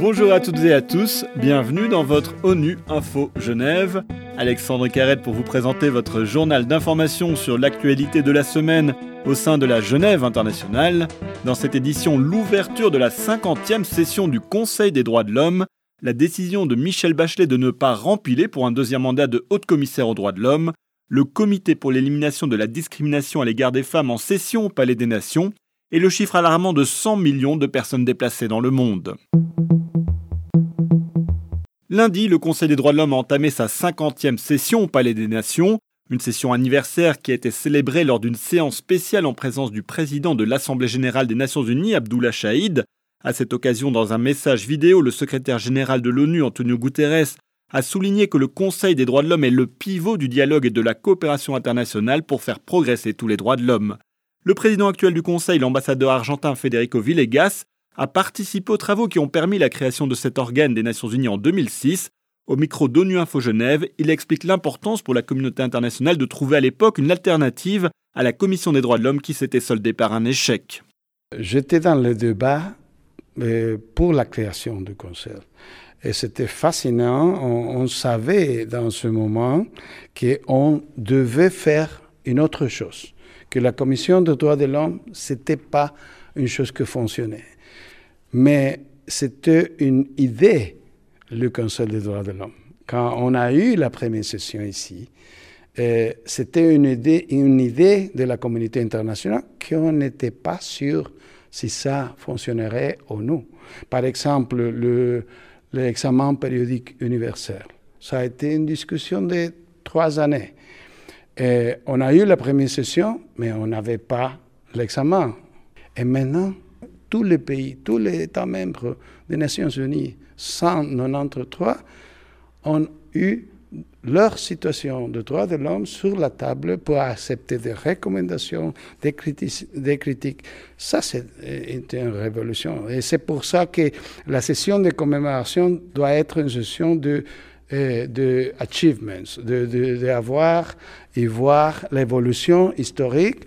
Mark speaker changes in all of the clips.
Speaker 1: Bonjour à toutes et à tous, bienvenue dans votre ONU Info Genève. Alexandre Carrette pour vous présenter votre journal d'information sur l'actualité de la semaine au sein de la Genève internationale. Dans cette édition, l'ouverture de la 50e session du Conseil des droits de l'homme, la décision de Michel Bachelet de ne pas rempiler pour un deuxième mandat de haute commissaire aux droits de l'homme, le comité pour l'élimination de la discrimination à l'égard des femmes en session au Palais des Nations et le chiffre alarmant de 100 millions de personnes déplacées dans le monde. Lundi, le Conseil des droits de l'homme a entamé sa 50e session au Palais des Nations, une session anniversaire qui a été célébrée lors d'une séance spéciale en présence du président de l'Assemblée générale des Nations unies, Abdullah Shahid. À cette occasion, dans un message vidéo, le secrétaire général de l'ONU, Antonio Guterres, a souligné que le Conseil des droits de l'homme est le pivot du dialogue et de la coopération internationale pour faire progresser tous les droits de l'homme. Le président actuel du Conseil, l'ambassadeur argentin Federico Villegas, a participé aux travaux qui ont permis la création de cet organe des Nations Unies en 2006. Au micro d'ONU Info Genève, il explique l'importance pour la communauté internationale de trouver à l'époque une alternative à la Commission des droits de l'homme qui s'était soldée par un échec.
Speaker 2: J'étais dans le débat pour la création du Conseil. Et c'était fascinant. On, on, savait dans ce moment qu'on devait faire une autre chose, que la Commission des droits de l'homme, ce n'était pas une chose qui fonctionnait. Mais c'était une idée, le Conseil des droits de l'homme. Quand on a eu la première session ici, euh, c'était une idée, de la communauté internationale qu'on n'était pas sûr si ça fonctionnerait ou non. Par exemple, le, l'examen périodique universel. Ça a été une discussion de trois années. Et on a eu la première session, mais on n'avait pas l'examen. Et maintenant, tous les pays, tous les États membres des Nations Unies, 193, ont eu leur situation de droits de l'homme sur la table pour accepter des recommandations, des, critiques. Des critiques. Ça, c'est une révolution. Et c'est pour ça que la session de commémoration doit être une session de, de achievements, d'avoir de, de, et voir l'évolution historique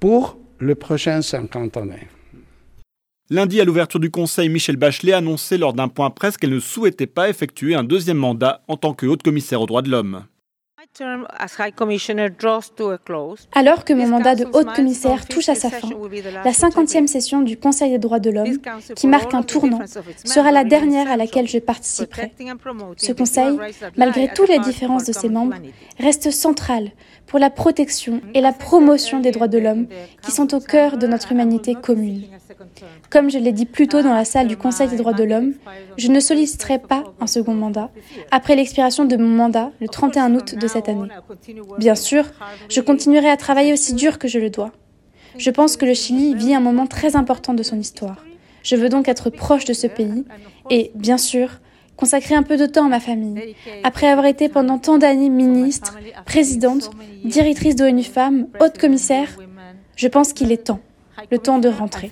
Speaker 2: pour les prochaines 50 années.
Speaker 1: Lundi, à l'ouverture du Conseil, Michel Bachelet a annoncé lors d'un point presse qu'elle ne souhaitait pas effectuer un deuxième mandat en tant que haute commissaire aux droits de l'homme.
Speaker 3: Alors que mon mandat de haute commissaire touche à sa fin, la 50e session du Conseil des droits de l'homme, qui marque un tournant, sera la dernière à laquelle je participerai. Ce Conseil, malgré toutes les différences de ses membres, reste central pour la protection et la promotion des droits de l'homme qui sont au cœur de notre humanité commune. Comme je l'ai dit plus tôt dans la salle du Conseil des droits de l'homme, je ne solliciterai pas un second mandat après l'expiration de mon mandat le 31 août de cette année. Bien sûr, je continuerai à travailler aussi dur que je le dois. Je pense que le Chili vit un moment très important de son histoire. Je veux donc être proche de ce pays et, bien sûr, consacrer un peu de temps à ma famille. Après avoir été pendant tant d'années ministre, présidente, directrice d'ONU Femmes, haute commissaire, je pense qu'il est temps, le temps de rentrer.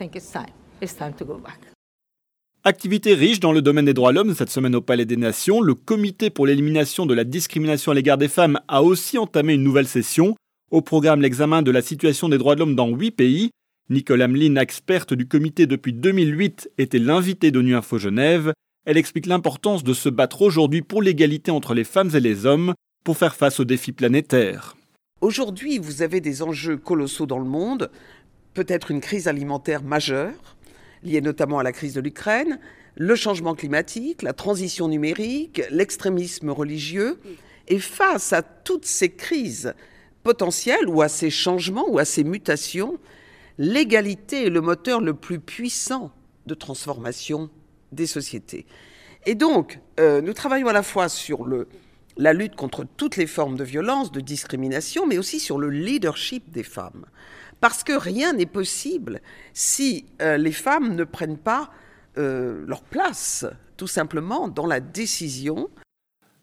Speaker 1: Activité riche dans le domaine des droits de l'homme cette semaine au Palais des Nations, le Comité pour l'élimination de la discrimination à l'égard des femmes a aussi entamé une nouvelle session. Au programme, l'examen de la situation des droits de l'homme dans huit pays. Nicole Hamelin, experte du comité depuis 2008, était l'invitée d'ONU Info Genève. Elle explique l'importance de se battre aujourd'hui pour l'égalité entre les femmes et les hommes pour faire face aux défis planétaires.
Speaker 4: Aujourd'hui, vous avez des enjeux colossaux dans le monde, peut-être une crise alimentaire majeure, liée notamment à la crise de l'Ukraine, le changement climatique, la transition numérique, l'extrémisme religieux. Et face à toutes ces crises potentielles ou à ces changements ou à ces mutations, l'égalité est le moteur le plus puissant de transformation des sociétés. Et donc, euh, nous travaillons à la fois sur la lutte contre toutes les formes de violence, de discrimination, mais aussi sur le leadership des femmes. Parce que rien n'est possible si euh, les femmes ne prennent pas euh, leur place, tout simplement, dans la décision.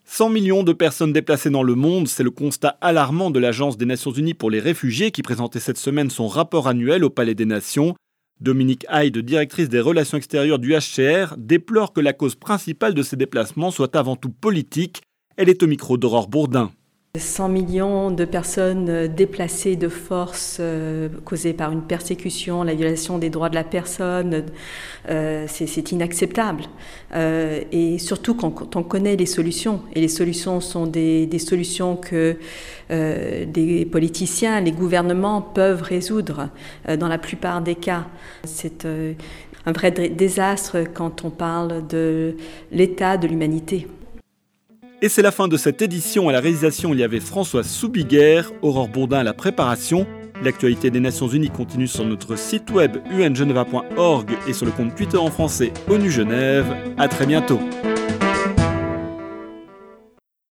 Speaker 1: 100 millions de personnes déplacées dans le monde, c'est le constat alarmant de l'Agence des Nations Unies pour les réfugiés qui présentait cette semaine son rapport annuel au Palais des Nations. Dominique Hyde, directrice des relations extérieures du HCR, déplore que la cause principale de ces déplacements soit avant tout politique. Elle est au micro d'Aurore Bourdin.
Speaker 5: 100 millions de personnes déplacées de force euh, causées par une persécution, la violation des droits de la personne, euh, c'est inacceptable. Euh, et surtout quand, on connaît les solutions. Et les solutions sont des, des solutions que des politiciens, les gouvernements peuvent résoudre dans la plupart des cas. C'est un vrai désastre quand on parle de l'état de l'humanité.
Speaker 1: Et c'est la fin de cette édition. À la réalisation, il y avait François Soubiguerre, Aurore Bourdin à la préparation. L'actualité des Nations Unies continue sur notre site web ungeneva.org et sur le compte Twitter en français ONU Genève. À très bientôt.